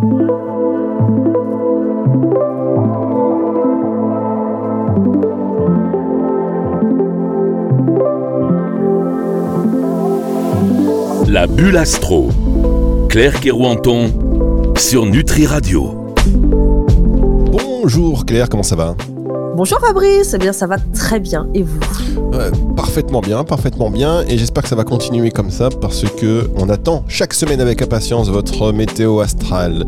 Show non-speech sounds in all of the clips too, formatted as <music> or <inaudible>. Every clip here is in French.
La bulle astro. Claire Kerouanton sur Nutri Radio. Bonjour Claire, comment ça va? Bonjour Fabrice, eh bien ça va très bien et vous? Euh, Parfaitement bien, parfaitement bien et j'espère que ça va continuer comme ça parce que on attend chaque semaine avec impatience votre météo astrale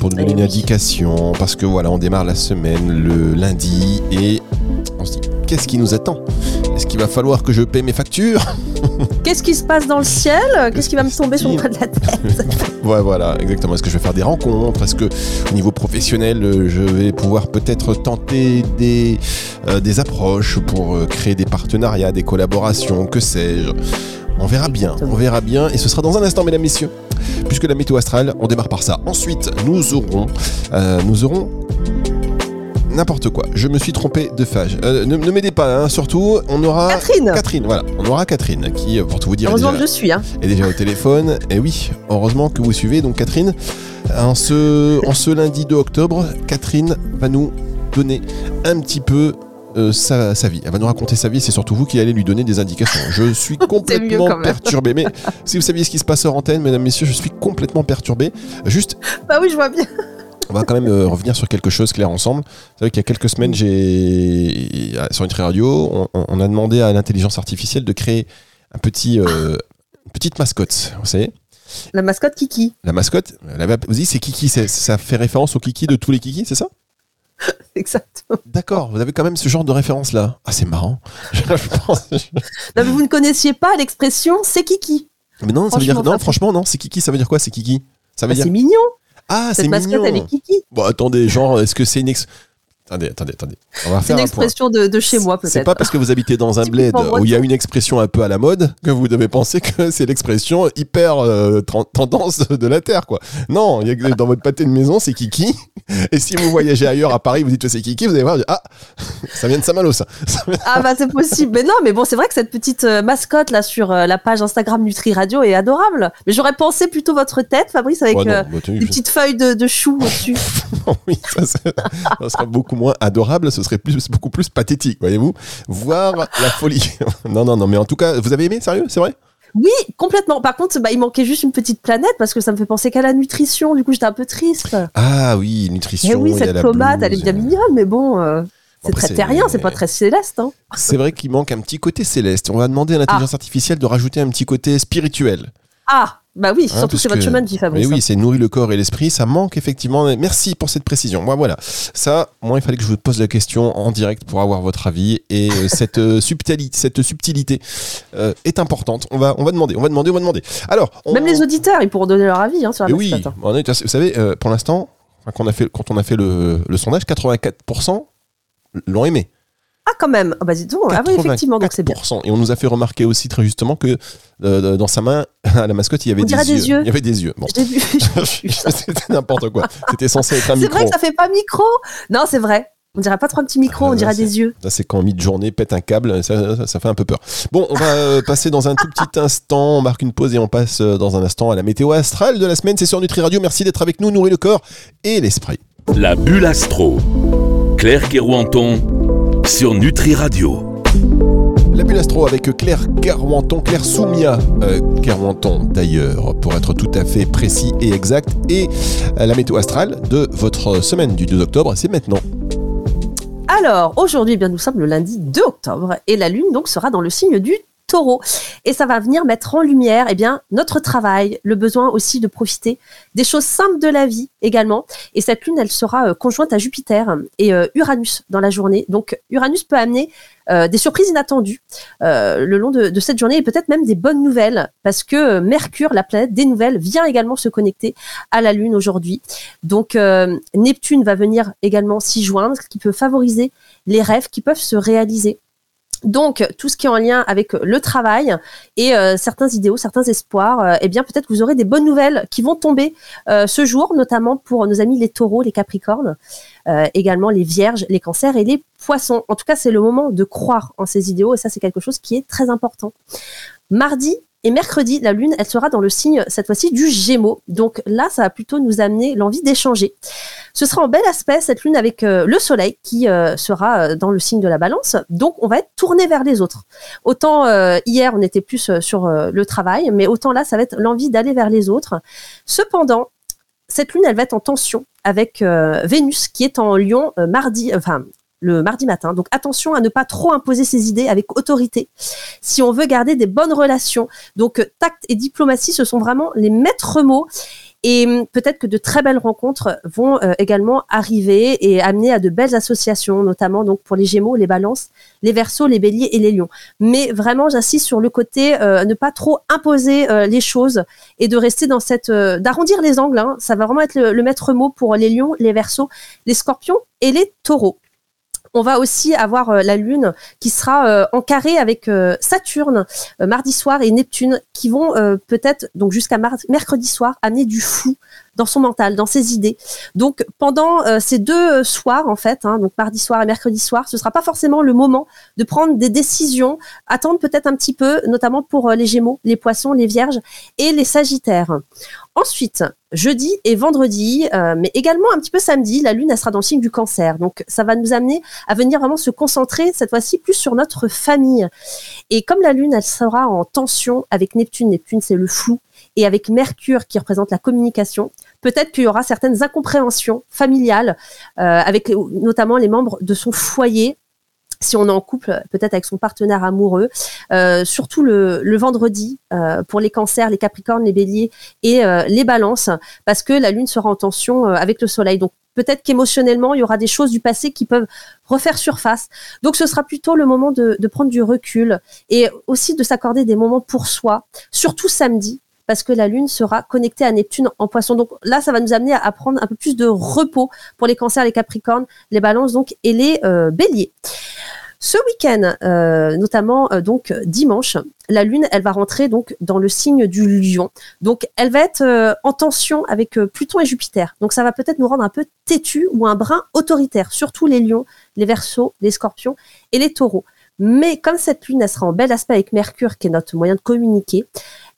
pour nous donner Eh une oui. indication parce que voilà, on démarre la semaine le lundi et on se dit qu'est-ce qui nous attend? Est-ce qu'il va falloir que je paie mes factures? Qu'est-ce qui se passe dans le ciel? Qu'est-ce qui va me tomber sur le coin de la tête? Ouais, voilà, exactement. Est-ce que je vais faire des rencontres? Est-ce que au niveau professionnel, euh, je vais pouvoir peut-être tenter des, euh, des approches pour euh, créer des partenariats, des collaborations, que sais-je? On verra bien, on verra bien. Et ce sera dans un instant, mesdames, messieurs. Puisque la météo astrale, on démarre par ça. Ensuite, nous aurons, euh, nous aurons n'importe quoi. Je me suis trompé de phage. Euh, ne ne m'aidez pas, hein, surtout, on aura Catherine Catherine, voilà, on aura Catherine qui, euh, pour tout vous dire, est Heureusement déjà- que je suis, hein. est déjà au téléphone. Et oui, heureusement que vous suivez. Donc Catherine, en ce, en ce lundi 2 octobre, Catherine va nous donner un petit peu euh, sa, sa vie. Elle va nous raconter sa vie. C'est surtout vous qui allez lui donner des indications. Je suis <laughs> complètement perturbé. Mais si vous saviez ce qui se passe hors antenne, mesdames, messieurs, je suis complètement perturbé. Juste, Bah oui, je vois bien. On va quand même euh, revenir sur quelque chose, Claire, ensemble. Vous savez qu'il y a quelques semaines, j'ai sur Nutri Radio, on, a demandé à l'intelligence artificielle de créer un petit, euh, une petite mascotte. Vous savez La mascotte Kiki. la mascotte, la, vous dites c'est Kiki, c'est- ça fait référence au Kiki de tous les Kiki, c'est ça? <laughs> Exactement. D'accord, vous avez quand même ce genre de référence là. Ah, c'est marrant. <laughs> Je pense- Non, mais vous ne connaissiez pas l'expression c'est Kiki. Mais non, ça veut dire Franchement, non, franchement non, c'est Kiki, ça veut dire quoi C'est Kiki? Ça veut Bah, dire c'est mignon. Ah, c'est Cette mascotte, mignon. elle est Kiki. Bon, attendez, genre est-ce que c'est une ex Attendez, attendez, attendez. C'est une un expression de, de chez moi, C'est peut-être. pas parce que vous habitez dans un <laughs> bled où il y a une expression un peu à la mode que vous devez penser que <laughs> c'est l'expression hyper euh, tendance de la Terre, quoi. Non, y a dans votre pâté de maison, c'est Kiki. Et si vous voyagez ailleurs à Paris, vous dites que c'est Kiki, vous allez voir, ah, ça vient de Saint-Malo, ça. <laughs> Ça vient- Ah bah c'est possible. Mais non, mais bon, c'est vrai que cette petite euh, mascotte là sur euh, la page Instagram Nutri Radio est adorable. Mais j'aurais pensé plutôt votre tête, Fabrice, avec Ouais, non, bah, des petites feuilles de, de chou au-dessus. oui, ça, c'est- ça serait beaucoup moins adorable, ce serait plus, beaucoup plus pathétique, voyez-vous. Voir la folie. <laughs> non, non, non, mais en tout cas, vous avez aimé, sérieux, c'est vrai? Oui, complètement. Par contre, bah, il manquait juste une petite planète parce que ça me fait penser qu'à la nutrition. Du coup, j'étais un peu triste. Ah oui, nutrition. Eh oui, cette tomate, elle est bien mignonne, mais bon, euh, c'est très terrien, c'est pas très céleste. Hein. C'est vrai qu'il manque un petit côté céleste. On va demander à l'intelligence artificielle de rajouter un petit côté spirituel. Ah, bah oui, Hein, surtout c'est votre chemin de vie, Mais Fabrice. oui, c'est nourrir le corps et l'esprit. Ça manque effectivement. Merci pour cette précision. Moi, voilà. Ça, moi, il fallait que je vous pose la question en direct pour avoir votre avis. Et euh, <laughs> cette, euh, subtilité, cette subtilité euh, est importante. On va, on va demander, on va demander, on va demander. Alors, on- Même les auditeurs, ils pourront donner leur avis hein, sur la oui, mascotte. hein. on est- vous savez, euh, pour l'instant, quand on a fait, quand on a fait le, le sondage, 84% l'ont aimé. Ah, quand même. Ah, bah dis donc. Ah oui, effectivement, donc c'est bien. 84%. Et on nous a fait remarquer aussi très justement que euh, dans sa main, <laughs> à la mascotte, il y avait On des, dirait des yeux. Il y avait des yeux. Bon. J'ai vu. <laughs> <laughs> C'était n'importe quoi. C'était censé être un C'est micro. vrai que ça fait pas micro. Non, c'est vrai. On dirait pas trop un petit micro, Ah, on dirait c'est- des yeux. Ça, c'est quand mi-journée pète un câble, ça, ça- ça fait un peu peur. Bon, on va euh, passer dans un tout petit instant, on marque une pause et on passe euh, dans un instant à la météo astrale de la semaine. C'est sur Nutri Radio. Merci d'être avec nous, nourrir le corps et l'esprit. La bulle astro. Claire Kerouanton sur Nutri Radio. La bulle astro avec Claire Carwanton, Claire Soumia euh, Carwanton d'ailleurs, pour être tout à fait précis et exact. Et euh, la météo astrale de votre semaine du 2 octobre, c'est maintenant. Alors, aujourd'hui, eh bien, nous sommes le lundi 2 octobre et la lune donc sera dans le signe du Et ça va venir mettre en lumière eh notre travail, le besoin aussi de profiter des choses simples de la vie également. Et cette lune, elle sera euh, conjointe à Jupiter et euh, Uranus dans la journée. Donc Uranus peut amener euh, des surprises inattendues le long de, cette journée et peut-être même des bonnes nouvelles parce que Mercure, la planète des nouvelles, vient également se connecter à la lune aujourd'hui. Donc Neptune va venir également s'y joindre, ce qui peut favoriser les rêves qui peuvent se réaliser. Donc, tout ce qui est en lien avec le travail et euh, certains idéaux, certains espoirs, euh, eh bien, peut-être que vous aurez des bonnes nouvelles qui vont tomber euh, ce jour, notamment pour nos amis les taureaux, les capricornes, également les vierges, les cancers et les poissons. En tout cas, c'est le moment de croire en ces idéaux et ça, c'est quelque chose qui est très important. Mardi Et mercredi, la Lune, elle sera dans le signe, cette fois-ci, du Gémeaux. Donc là, ça va plutôt nous amener l'envie d'échanger. Ce sera en bel aspect, cette Lune, avec euh, le Soleil qui euh, sera euh, dans le signe de la balance. Donc on va être tourné vers les autres. Autant hier, on était plus sur le travail, mais autant là, ça va être l'envie d'aller vers les autres. Cependant, cette lune, elle va être en tension avec Vénus qui est en Lion mardi, enfin le mardi matin. Donc attention à ne pas trop imposer ses idées avec autorité si on veut garder des bonnes relations. Donc tact et diplomatie, ce sont vraiment les maîtres mots. Et hum, peut-être que de très belles rencontres vont euh, également arriver et amener à de belles associations, notamment donc pour les Gémeaux, les Balances, les Verseaux, les Béliers et les Lions. Mais vraiment, j'insiste sur le côté euh, ne pas trop imposer euh, les choses et de rester dans cette d'arrondir les angles. Hein. Ça va vraiment être le, le maître mot pour les Lions, les Verseaux, les Scorpions et les Taureaux. On va aussi avoir euh, la Lune qui sera euh, en carré avec euh, Saturne mardi soir et Neptune qui vont peut-être donc jusqu'à mercredi soir amener du flou dans son mental, dans ses idées. Donc pendant ces deux soirs en fait, hein, donc mardi soir et mercredi soir, ce sera pas forcément le moment de prendre des décisions. Attendre peut-être un petit peu, notamment pour les Gémeaux, les Poissons, les Vierges et les Sagittaires. Ensuite, jeudi et vendredi, euh, mais également un petit peu samedi, la Lune elle sera dans le signe du cancer. Donc ça va nous amener à venir vraiment se concentrer cette fois-ci plus sur notre famille. Et comme la Lune elle sera en tension avec Neptune, Neptune c'est le flou, et avec Mercure qui représente la communication, peut-être qu'il y aura certaines incompréhensions familiales euh, avec notamment les membres de son foyer si on est en couple, peut-être avec son partenaire amoureux, euh, surtout le, vendredi euh, pour les cancers, les capricornes, les béliers et euh, les balances, parce que la lune sera en tension avec le soleil. Donc peut-être qu'émotionnellement, il y aura des choses du passé qui peuvent refaire surface. Donc ce sera plutôt le moment de, de prendre du recul et aussi de s'accorder des moments pour soi, surtout samedi, parce que la Lune sera connectée à Neptune en poisson. Donc là, ça va nous amener à prendre un peu plus de repos pour les cancers, les capricornes, les balances donc et les béliers. Ce week-end, euh, notamment euh, donc dimanche, la Lune, elle va rentrer donc dans le signe du Lion. Donc, elle va être euh, en tension avec Pluton et Jupiter. Donc, ça va peut-être nous rendre un peu têtu ou un brin autoritaire, surtout les Lions, les Verseaux, les Scorpions et les Taureaux. Mais comme cette lune, elle sera en bel aspect avec Mercure, qui est notre moyen de communiquer,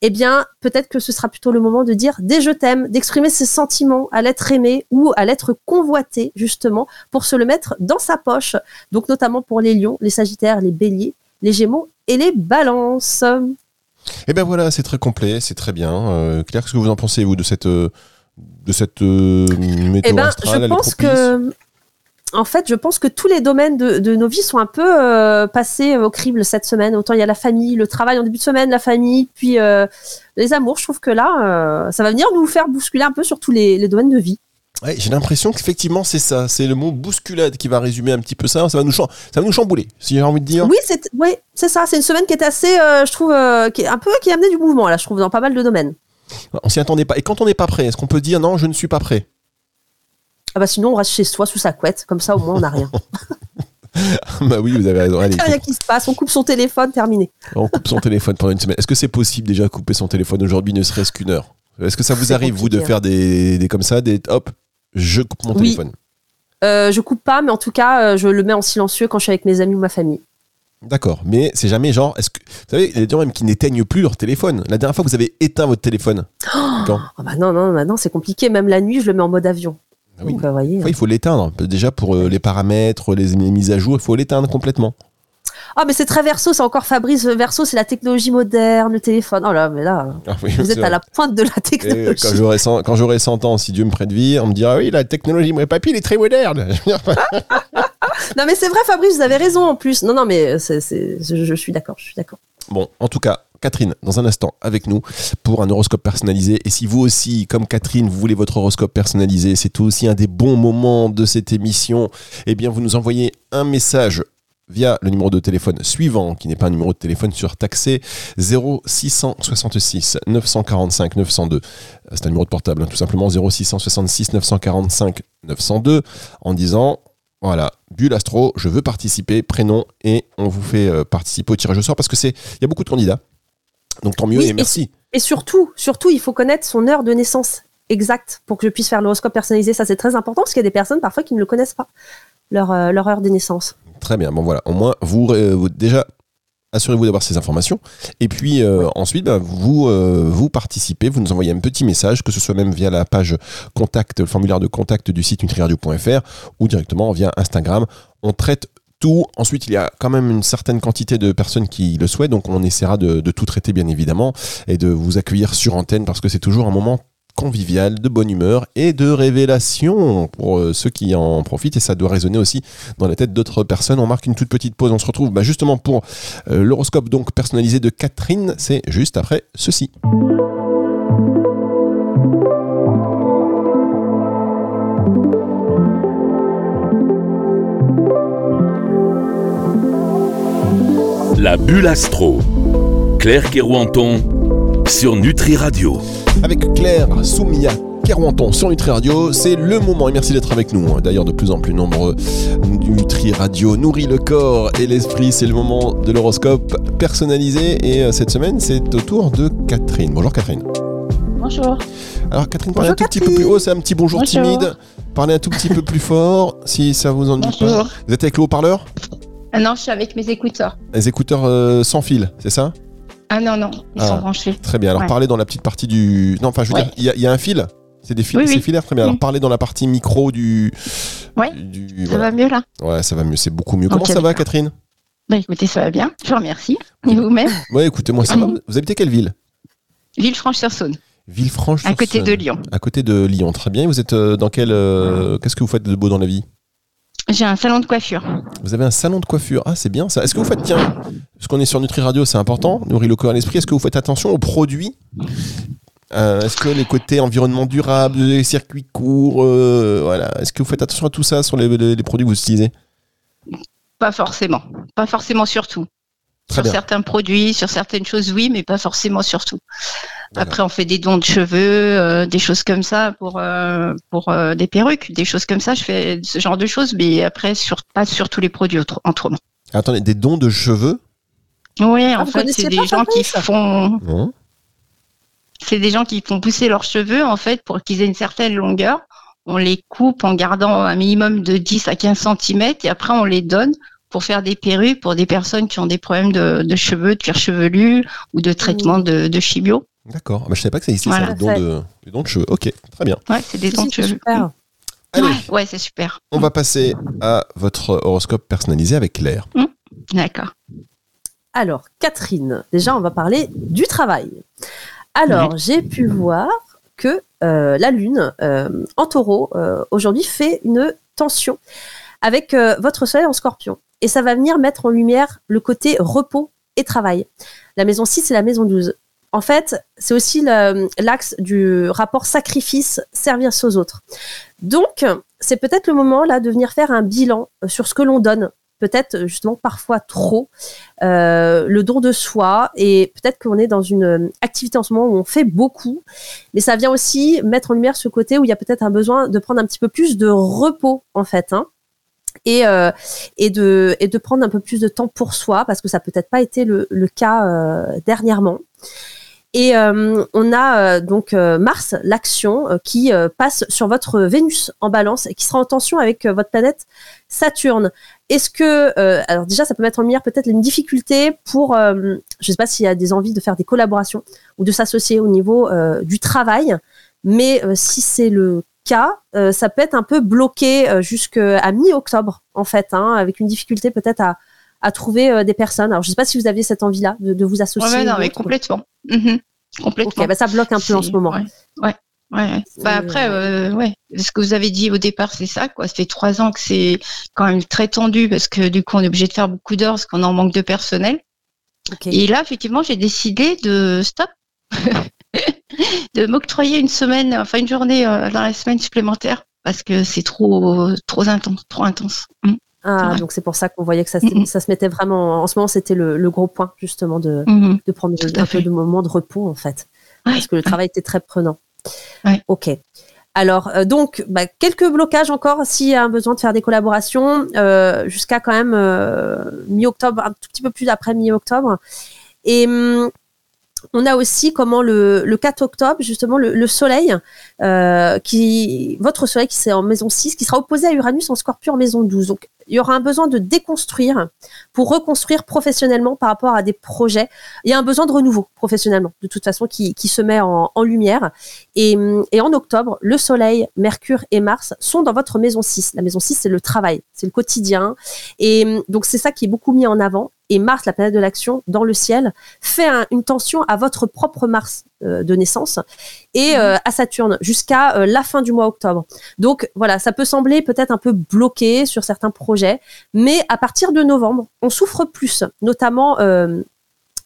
eh bien, peut-être que ce sera plutôt le moment de dire des je t'aime, d'exprimer ses sentiments à l'être aimé ou à l'être convoité, justement, pour se le mettre dans sa poche. Donc, notamment pour les lions, les sagittaires, les béliers, les gémeaux et les balances. Eh bien voilà, c'est très complet, c'est très bien. Euh, Claire, qu'est-ce que vous en pensez, vous, de cette, euh, de cette euh, météo eh ben, Je pense que en fait, je pense que tous les domaines de, nos vies sont un peu euh, passés au crible cette semaine. Autant il y a la famille, le travail en début de semaine, la famille, puis euh, les amours. Je trouve que là, euh, ça va venir nous faire bousculer un peu sur tous les, domaines de vie. Ouais, j'ai l'impression qu'effectivement c'est ça, c'est le mot bousculade qui va résumer un petit peu ça. Ça va nous, ça va nous chambouler, si j'ai envie de dire. Oui, c'est c'est ça. C'est une semaine qui est assez, je trouve, qui est un peu qui a amené du mouvement là. Je trouve dans pas mal de domaines. On s'y attendait pas. Et quand on n'est pas prêt, est-ce qu'on peut dire non, je ne suis pas prêt? Ah bah sinon on reste chez soi sous sa couette, comme ça au moins on n'a rien. <laughs> bah oui, vous avez raison. Allez, rien qui se passe, on coupe son téléphone, terminé. On coupe son téléphone pendant une semaine. Est-ce que c'est possible déjà couper son téléphone aujourd'hui, ne serait-ce qu'une heure? Est-ce que ça vous arrive, vous, de faire des, des, comme ça, des hop, je coupe mon téléphone? Euh, Je coupe pas, mais en tout cas, euh, je le mets en silencieux quand je suis avec mes amis ou ma famille. D'accord, mais c'est jamais genre. Est-ce que vous savez, il y a des gens même qui n'éteignent plus leur téléphone. La dernière fois que vous avez éteint votre téléphone. quand? Oh bah non, non, non, c'est compliqué. Même la nuit, je le mets en mode avion. Ah oui. Euh, il faut l'éteindre. Déjà pour euh, les paramètres, les, mises à jour, il faut l'éteindre complètement. Ah, mais c'est très verso, c'est encore Fabrice Verso, c'est la technologie moderne, le téléphone. Oh là, mais là, ah vous êtes à la pointe de la technologie. quand j'aurai 100, ans, si Dieu me prête vie, on me dira oui, la technologie, mais papy, il est très moderne. <laughs> non, mais c'est vrai, Fabrice, vous avez raison en plus. Non, non, mais je suis d'accord, je suis d'accord. Bon, en tout cas, Catherine, dans un instant, avec nous pour un horoscope personnalisé. Et si vous aussi, comme Catherine, vous voulez votre horoscope personnalisé, c'est aussi un des bons moments de cette émission, eh bien, vous nous envoyez un message via le numéro de téléphone suivant, qui n'est pas un numéro de téléphone surtaxé, 0666 945 902. C'est un numéro de portable, hein, tout simplement 0666 945 902, en disant voilà, Bulle Astro, je veux participer, prénom, et on vous fait euh, participer au tirage au sort parce que c'est, il y a beaucoup de candidats. Donc tant mieux et merci. Et, surtout, surtout, il faut connaître son heure de naissance exacte pour que je puisse faire l'horoscope personnalisé. Ça, c'est très important parce qu'il y a des personnes parfois qui ne le connaissent pas, leur, euh, leur heure de naissance. Très bien. Bon, voilà. Au moins, vous, euh, déjà, assurez-vous d'avoir ces informations. Et puis euh, ensuite, bah, vous, euh, vous participez, vous nous envoyez un petit message, que ce soit même via la page contact, le formulaire de contact du site nutriradio.fr ou directement via Instagram. On traite Ensuite, il y a quand même une certaine quantité de personnes qui le souhaitent, donc on essaiera de, de tout traiter bien évidemment et de vous accueillir sur antenne parce que c'est toujours un moment convivial, de bonne humeur et de révélation pour euh, ceux qui en profitent et ça doit résonner aussi dans la tête d'autres personnes. On marque une toute petite pause, on se retrouve bah, justement pour euh, l'horoscope donc personnalisé de Catherine, c'est juste après ceci. La bulle astro. Claire Kerouanton sur Nutri Radio. Avec Claire Soumia Kerouanton sur Nutri Radio, c'est le moment et merci d'être avec nous. hein. D'ailleurs, de plus en plus nombreux, Nutri Radio nourrit le corps et l'esprit. C'est le moment de l'horoscope personnalisé et euh, cette semaine, c'est au tour de Catherine. Bonjour Catherine. Bonjour. Alors Catherine, parlez un tout petit peu plus haut, c'est un petit bonjour Bonjour. timide. Parlez un tout petit peu plus fort si ça vous ennuie pas. Bonjour. Vous êtes avec le haut-parleur? Ah non, je suis avec mes écouteurs. Les écouteurs euh, sans fil, c'est ça? Ah non, non, ils Ah. sont branchés. Très bien. Alors Ouais. parlez dans la petite partie du. Non, enfin, je veux Ouais. dire, il y, a- il y a un fil? C'est des fils, Oui, c'est oui. filaire, très bien. Alors parlez dans la partie micro du. Ouais. du- Ça voilà. va mieux là? Ouais, ça va mieux, c'est beaucoup mieux. Comment ça va. Catherine? Bah écoutez, ça va bien. Je vous remercie. Et vous-même? Ouais, écoutez, moi ça va. Mm. Vous habitez quelle ville? Villefranche-sur-Saône, Villefranche. à côté de Lyon. À côté de Lyon, très bien. Vous êtes euh, dans quel. euh, Qu'est-ce que vous faites de beau dans la vie? J'ai un salon de coiffure. Vous avez un salon de coiffure. Ah, c'est bien ça. Est-ce que vous faites, tiens, parce qu'on est sur Nutri Radio, c'est important, nourrir le corps et l'esprit, est-ce que vous faites attention aux produits? Euh, Est-ce que les côtés environnement durable, les circuits courts, euh, voilà, est-ce que vous faites attention à tout ça sur les, les- les produits que vous utilisez? Pas forcément. Pas forcément sur tout. Sur certains produits, sur certaines choses, oui, mais pas forcément sur tout. Après, on fait des dons de cheveux, euh, des choses comme ça pour euh, pour euh, des perruques, des choses comme ça. Je fais ce genre de choses, mais après, sur pas sur tous les produits autre- autrement. Attendez, des dons de cheveux? Oui, Ah, en vous fait, c'est pas des gens qui font c'est des gens qui font pousser leurs cheveux en fait pour qu'ils aient une certaine longueur. On les coupe en gardant un minimum de 10 à 15 cm et après on les donne pour faire des perruques pour des personnes qui ont des problèmes de, de cheveux, de cuir chevelu ou de traitement de, de chimio. D'accord. Ah bah, je savais pas que ça existait, Voilà. ça, les dons de, les dons de cheveux. Ok, très bien. Ouais, c'est des dons de C'est cheveux. super. Allez, Ouais, ouais, c'est super. on va passer à votre horoscope personnalisé avec Claire. D'accord. Alors, Catherine, déjà, on va parler du travail. Alors, j'ai pu voir que euh, la Lune euh, en taureau, euh, aujourd'hui, fait une tension avec euh, votre Soleil en scorpion. Et ça va venir mettre en lumière le côté repos et travail. La maison 6 et la maison 12. En fait, c'est aussi l'axe du rapport sacrifice-service aux autres. Donc, c'est peut-être le moment là de venir faire un bilan euh, sur ce que l'on donne. Peut-être euh, justement parfois trop, euh, le don de soi et peut-être qu'on est dans une activité en ce moment où on fait beaucoup, mais ça vient aussi mettre en lumière ce côté où il y a peut-être un besoin de prendre un petit peu plus de repos en fait, hein, et de prendre un peu plus de temps pour soi parce que ça peut peut-être pas été le, cas dernièrement. Et euh, on a euh, donc euh, Mars, l'action, euh, qui euh, passe sur votre Vénus en balance et qui sera en tension avec euh, votre planète Saturne. Est-ce que, euh, alors déjà, ça peut mettre en lumière peut-être une difficulté pour, euh, je sais pas s'il y a des envies de faire des collaborations ou de s'associer au niveau euh, du travail, mais euh, si c'est le cas, euh, ça peut être un peu bloqué euh, jusqu'à mi-octobre, en fait, hein, avec une difficulté peut-être à, à trouver euh, des personnes. Alors, je sais pas si vous aviez cette envie-là de, de vous associer. Ouais, non, mais complètement. Mhm. Complètement. Bah, ça bloque un peu en ce moment. Ouais, ouais. Bah après, euh, ouais, ce que vous avez dit au départ, c'est ça, quoi. Ça fait trois ans que c'est quand même très tendu parce que du coup, on est obligé de faire beaucoup d'heures parce qu'on en manque de personnel. Et là, effectivement, j'ai décidé de stop, <laughs> de m'octroyer une semaine, enfin une journée euh, dans la semaine supplémentaire parce que c'est trop, trop intense, trop intense. Mm. Ah, donc c'est pour ça qu'on voyait que ça, se- ça se mettait vraiment. En ce moment, c'était le, le gros point justement de, Mhm. de prendre Tout un peu de moments de repos en fait, Ouais, parce que le travail était très prenant. Ouais. Ok. Alors euh, donc bah, quelques blocages encore s'il y a un besoin de faire des collaborations euh, jusqu'à quand même euh, mi-octobre, un tout petit peu plus après mi-octobre. Et hum, on a aussi comment le, le 4 octobre, justement, le, le soleil, euh, qui, votre soleil qui c'est en maison 6, qui sera opposé à Uranus en scorpion en maison 12. Donc, il y aura un besoin de déconstruire pour reconstruire professionnellement par rapport à des projets. Il y a un besoin de renouveau professionnellement, de toute façon, qui, qui se met en, en lumière. Et, en octobre, le Soleil, Mercure et Mars sont dans votre maison 6. La maison 6, c'est le travail, c'est le quotidien. Et donc, c'est ça qui est beaucoup mis en avant et Mars, la planète de l'action, dans le ciel, fait une tension à votre propre Mars euh, de naissance et mhm. euh, à Saturne jusqu'à euh, la fin du mois octobre. Donc voilà, ça peut sembler peut-être un peu bloqué sur certains projets, mais à partir de novembre, on souffre plus, notamment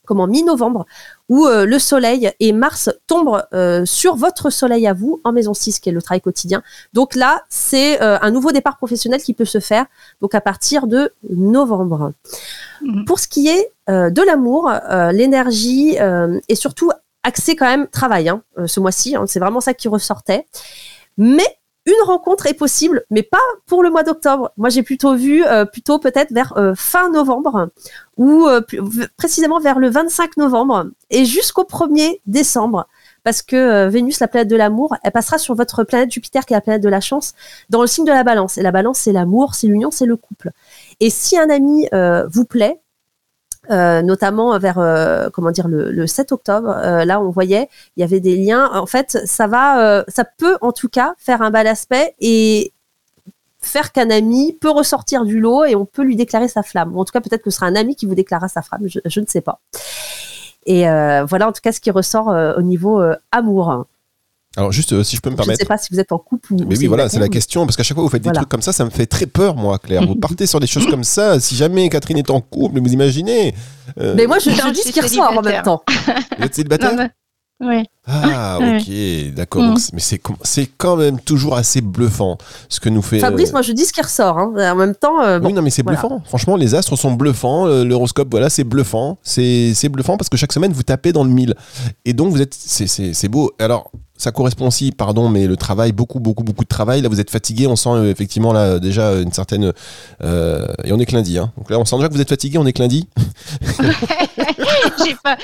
comment mi-novembre, où euh, le Soleil et Mars tombent euh, sur votre Soleil à vous en maison 6, qui est le travail quotidien. Donc là, c'est euh, un nouveau départ professionnel qui peut se faire donc à partir de novembre. Mhm. Pour ce qui est de l'amour, l'énergie et surtout axé quand même travail hein, ce mois-ci. Hein, c'est vraiment ça qui ressortait. Mais une rencontre est possible, mais pas pour le mois d'octobre. Moi, j'ai plutôt vu euh, plutôt peut-être vers euh, fin novembre ou euh, précisément vers le 25 novembre et jusqu'au 1er décembre. Parce que Vénus, la planète de l'amour, elle passera sur votre planète Jupiter, qui est la planète de la chance, dans le signe de la balance. Et la balance, c'est l'amour, c'est l'union, c'est le couple. Et si un ami vous plaît, euh, notamment vers euh, comment dire le, 7 octobre. Euh, là, on voyait il y avait des liens. En fait, ça va, ça peut en tout cas faire un bel aspect et faire qu'un ami peut ressortir du lot et on peut lui déclarer sa flamme. en tout cas, peut-être que ce sera un ami qui vous déclarera sa flamme. Je ne sais pas. Et voilà en tout cas ce qui ressort au niveau amour. Alors juste, euh, si je peux me permettre. Je ne sais pas si vous êtes en couple ou. Mais oui, voilà, c'est la question. Parce qu'à chaque fois vous faites des trucs comme ça, ça me fait très peur, moi, Claire. Vous <laughs> partez sur des choses comme ça. Si jamais Catherine est en couple, vous imaginez. Euh, mais moi, je, je dis ce qui ressort en même temps. Vous êtes célibataire? Oui. Ah, ok, d'accord. Mm. Mais c'est quand même toujours assez bluffant ce que nous fait. Fabrice, euh, moi je dis ce qui ressort. Hein. En même temps. oui, non, mais c'est bluffant. Franchement, les astres sont bluffants. L'horoscope, voilà, c'est bluffant. C'est bluffant parce que chaque semaine vous tapez dans le mille. Et donc vous êtes. C'est beau. Alors, ça correspond aussi, pardon, mais le travail, beaucoup, beaucoup, beaucoup de travail. Là, vous êtes fatigué. On sent euh, effectivement là déjà une certaine. Euh, et on est que lundi. Hein. Donc là, on sent déjà que vous êtes fatigué. On est que lundi. <laughs> J'ai pas.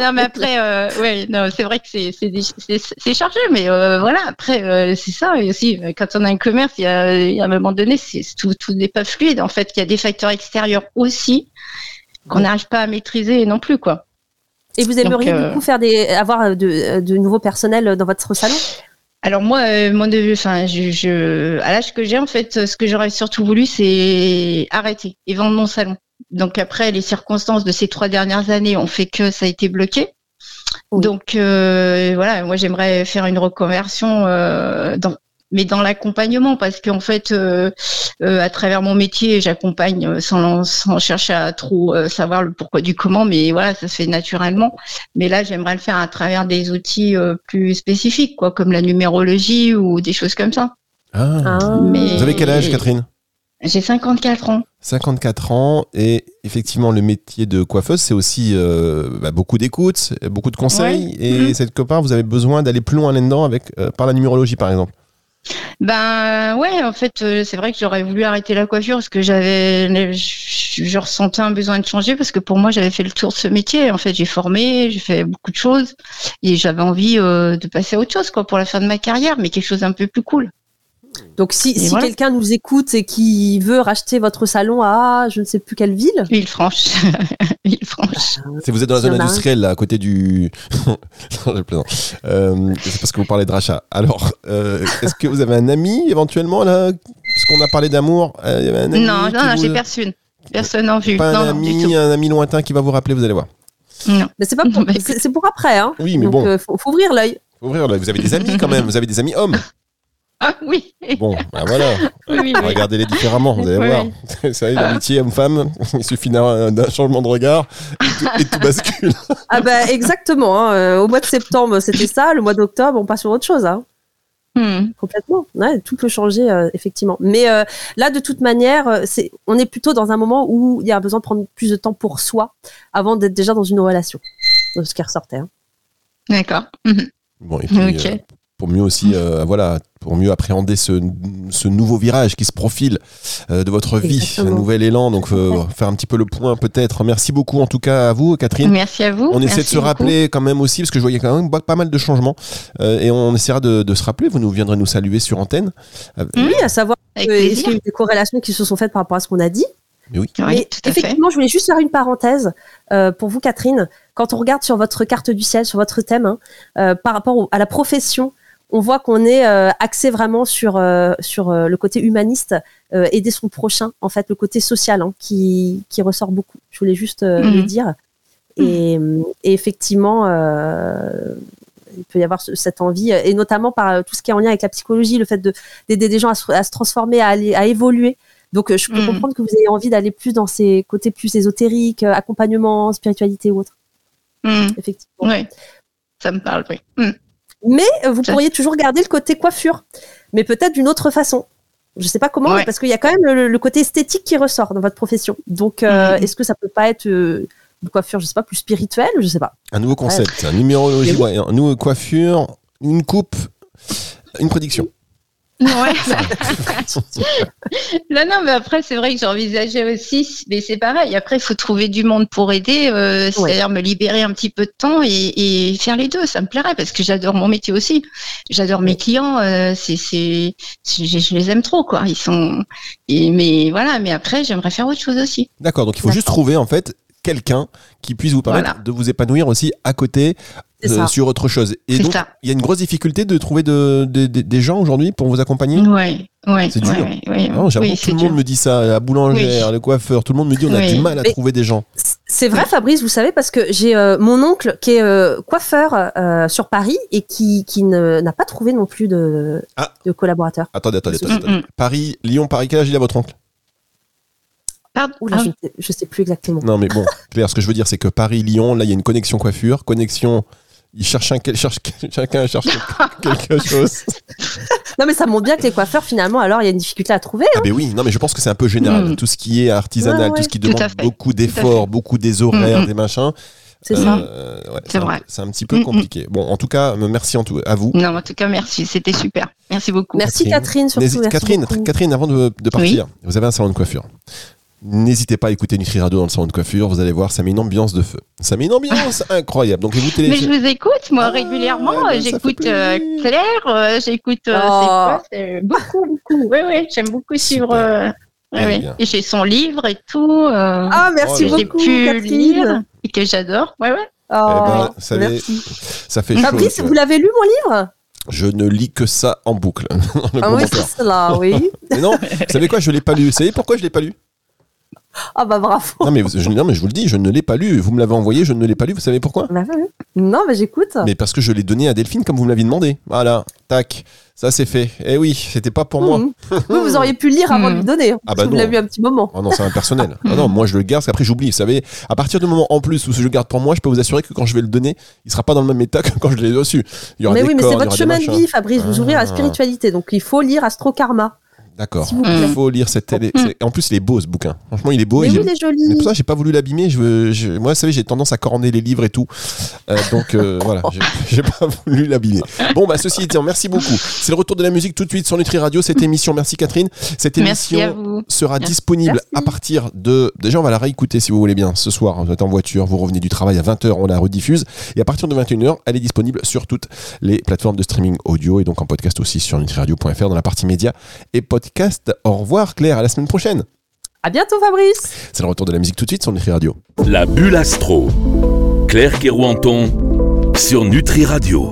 Non, mais après, euh, ouais, non, c'est vrai que c'est chargé, mais euh, voilà. Après, c'est ça. Et aussi, quand on a un commerce, il y a, il y a un moment donné, c'est tout, tout n'est pas fluide. En fait, il y a des facteurs extérieurs aussi qu'on n'arrive pas à maîtriser non plus, quoi. Et vous aimeriez du euh, coup faire des, avoir euh, de, de nouveaux personnels dans votre salon? Alors moi, euh, mon enfin, je, je, à l'âge que j'ai, en fait, ce que j'aurais surtout voulu, c'est arrêter et vendre mon salon. Donc après, les circonstances de ces trois dernières années ont fait que ça a été bloqué. Donc euh, voilà, moi j'aimerais faire une reconversion euh, dans, mais dans l'accompagnement, parce qu'en fait, euh, euh, à travers mon métier, j'accompagne sans, sans, chercher à trop savoir le pourquoi du comment, mais voilà, ça se fait naturellement. Mais là, j'aimerais le faire à travers des outils plus spécifiques, quoi, comme la numérologie ou des choses comme ça. Ah. ah. Vous avez quel âge, Catherine? J'ai 54 ans. 54 ans et effectivement le métier de coiffeuse c'est aussi bah, beaucoup d'écoute, beaucoup de conseils et mmh. cette copain vous avez besoin d'aller plus loin là-dedans avec par la numérologie par exemple. Ben ouais, en fait, euh, c'est vrai que j'aurais voulu arrêter la coiffure parce que j'avais, je, ressentais un besoin de changer parce que pour moi, j'avais fait le tour de ce métier. En fait, j'ai formé, j'ai fait beaucoup de choses et j'avais envie euh, de passer à autre chose, quoi, pour la fin de ma carrière, mais quelque chose un peu plus cool. Donc si, si quelqu'un nous écoute et qui veut racheter votre salon à je ne sais plus quelle ville Villefranche. <laughs> Villefranche. Si vous êtes dans la zone industrielle, là, à côté du... <laughs> euh, c'est parce que vous parlez de rachat. Alors, euh, est-ce que vous avez un ami éventuellement là Parce qu'on a parlé d'amour. Euh, non, non, non j'ai personne. Personne en vue. Pas un ami, un ami lointain qui va vous rappeler, vous allez voir. Non. Mais c'est pas pour, <laughs> c'est pour après. Hein. Oui, mais bon. Euh, faut, faut ouvrir l'œil. Faut ouvrir l'œil. Vous avez des amis quand même. Vous avez des amis hommes. Ah oui. Bon, ben voilà. <laughs> Regardez-les différemment, vous allez voir. <laughs> C'est vrai, l'amitié homme-femme, <laughs> il suffit d'un changement de regard et tout, bascule. Ah bah exactement. Hein. Euh, au mois de septembre, c'était ça. Le mois d'octobre, on passe sur autre chose. Hein. Hmm. Complètement. tout peut changer, euh, effectivement. Mais euh, là, de toute manière, c'est, on est plutôt dans un moment où il y a besoin de prendre plus de temps pour soi avant d'être déjà dans une relation. Ce qui ressortait. Hein. D'accord. Bon, et puis, pour mieux aussi, euh, voilà, pour mieux appréhender ce, ce, nouveau virage qui se profile euh, de votre vie, un nouvel élan. Donc, euh, faire un petit peu le point peut-être. Merci beaucoup en tout cas à vous, Catherine. Merci à vous. On essaie de se rappeler quand même aussi, parce que je voyais quand même pas mal de changements. et on essaiera de, de, se rappeler. Vous nous viendrez nous saluer sur antenne. Oui, à savoir qu'il y a eu des corrélations qui se sont faites par rapport à ce qu'on a dit? Mais oui. Oui, Mais tout à fait. effectivement, je voulais juste faire une parenthèse euh, pour vous, Catherine. Quand on regarde sur votre carte du ciel, sur votre thème, hein, euh, par rapport au- à la profession, on voit qu'on est euh, axé vraiment sur euh, sur euh, le côté humaniste, euh, aider son prochain, en fait, le côté social hein, qui qui ressort beaucoup. Je voulais juste euh, Mhm. le dire. Et, et effectivement, euh, il peut y avoir ce- cette envie, et notamment par tout ce qui est en lien avec la psychologie, le fait de d'aider des gens à se, à se transformer, à aller, à évoluer. Donc, je peux Mhm. comprendre que vous ayez envie d'aller plus dans ces côtés plus ésotériques, accompagnement, spiritualité ou autre. Effectivement. Ouais. Ça me parle, oui. Mais euh, vous pourriez toujours garder le côté coiffure, mais peut-être d'une autre façon. Je sais pas comment, Ouais. mais parce qu'il y a quand même le, le côté esthétique qui ressort dans votre profession. Donc, euh, Mhm. est-ce que ça peut pas être euh, une coiffure, je sais pas, plus spirituelle, je sais pas. Un nouveau concept, un numérologie, Mais oui. ouais, un nouveau coiffure, une coupe, une prédiction. Ouais. <laughs> non, non, mais après, c'est vrai que j'envisageais aussi, mais c'est pareil. Après, il faut trouver du monde pour aider, euh, c'est-à-dire me libérer un petit peu de temps et, et faire les deux. Ça me plairait parce que j'adore mon métier aussi. J'adore mes clients. euh, c'est, c'est, je, je les aime trop, quoi. Ils sont, et, mais voilà. Mais après, j'aimerais faire autre chose aussi. D'accord, donc il faut juste trouver en fait quelqu'un qui puisse vous permettre Voilà. de vous épanouir aussi à côté euh, sur autre chose. Et donc, il y a une grosse difficulté de trouver de, de- de- des gens aujourd'hui pour vous accompagner? Ouais, ouais, C'est dur. ouais, ouais, ouais. Non, J'avoue Oui, tout c'est le monde dur. me dit ça, la boulangère, le coiffeur, tout le monde me dit on a Oui. du mal à Mais- trouver des gens. C'est vrai, Fabrice, vous savez, parce que j'ai euh, mon oncle qui est euh, coiffeur euh, sur Paris et qui, qui ne- n'a pas trouvé non plus de, Ah. de collaborateurs. Attendez, attendez, attendez. Mm, mm. Paris, Lyon, Paris, quel âge il a votre oncle? Pardon. Oula, Ah, je, ne sais- je sais plus exactement. Non, mais bon, <laughs> Claire, ce que je veux dire, c'est que Paris, Lyon, là, il y a une connexion coiffure, connexion. Il cherche un, quel- cherche, chacun cherche <laughs> quelque chose. Non, mais ça montre bien que les coiffeurs, finalement, alors il y a une difficulté à trouver. Ah ben oui, non mais je pense que c'est un peu général. Mm. Tout ce qui est artisanal, Ouais, ouais. tout ce qui Tout demande beaucoup d'efforts, beaucoup des horaires, Mm, mm. des machins. C'est euh, ça. ouais, C'est vrai. C'est un petit peu compliqué. Bon, en tout cas, me- merci en tout, à vous. Non, en tout cas, merci. C'était super. Merci beaucoup. Merci Catherine. Catherine, surtout. Merci Catherine, beaucoup. Catherine, avant de, de partir, vous avez un salon de coiffure. N'hésitez pas à écouter Nutri Radio dans le salon de coiffure, vous allez voir, ça met une ambiance de feu. Ça met une ambiance <laughs> incroyable. Donc vous Mais je vous écoute, moi, Ah, régulièrement. ben, ça fait J'écoute euh. Claire, euh, j'écoute. euh, Oh. c'est quoi C'est beaucoup, beaucoup. Oui, oui, j'aime beaucoup suivre. Euh. Et j'ai son livre et tout. euh, Ah, merci Oh que j'ai beaucoup, pu Catherine. lire et que j'adore. Ouais, ouais. Oh, Eh ben, merci. Ça fait Fabrice, vous l'avez lu mon livre? Je ne lis que ça en boucle. <laughs> Ah oui, c'est cela, oui. <laughs> Mais non, vous savez quoi, je l'ai pas lu. Vous savez pourquoi je l'ai pas lu? Ah bah bravo. non mais, je, non mais je vous le dis, je ne l'ai pas lu. Vous me l'avez envoyé, je ne l'ai pas lu. Vous savez pourquoi? Bah, oui. Non, mais j'écoute. Mais parce que je l'ai donné à Delphine comme vous me l'aviez demandé. Voilà, tac, ça c'est fait. Eh oui, c'était pas pour moi. Mhm. Vous, vous auriez pu lire avant de Mhm. lui donner. hein, Ah parce bah que vous non. l'avez vu un petit moment. Oh non, c'est impersonnel. <laughs> Ah non, moi je le garde, parce qu'après j'oublie. Vous savez, à partir du moment en plus où je le garde pour moi, je peux vous assurer que quand je vais le donner, il sera pas dans le même état <laughs> que quand je l'ai reçu. Il y aura Mais des oui, mais c'est votre chemin de vie, Fabrice. Vous ouvrir à la Ah. spiritualité. Donc il faut lire Astro Karma. D'accord. Il faut lire cette télé. c'est- En plus, il est beau ce bouquin. Franchement, il est beau. Mais et oui, il est Mais joli. pour ça, j'ai pas voulu l'abîmer. Je, veux- je- moi, vous savez, j'ai tendance à corner les livres et tout. Euh, donc euh, <laughs> voilà, j'ai- pas <laughs> voulu l'abîmer. Bon, bah ceci étant, merci beaucoup. C'est le retour de la musique tout de suite sur Nutri Radio. Cette émission, merci Catherine. Cette émission sera Merci. disponible Merci. à partir de. Déjà, on va la réécouter si vous voulez bien ce soir. Vous êtes en voiture, vous revenez du travail à 20h, on la rediffuse. Et à partir de 21h, elle est disponible sur toutes les plateformes de streaming audio et donc en podcast aussi sur nutriradio.fr dans la partie média et podcast. Au revoir Claire, à la semaine prochaine. À bientôt, Fabrice. C'est le retour de la musique tout de suite sur Nutri Radio. La bulle astro. Claire Kerouanton sur Nutri Radio.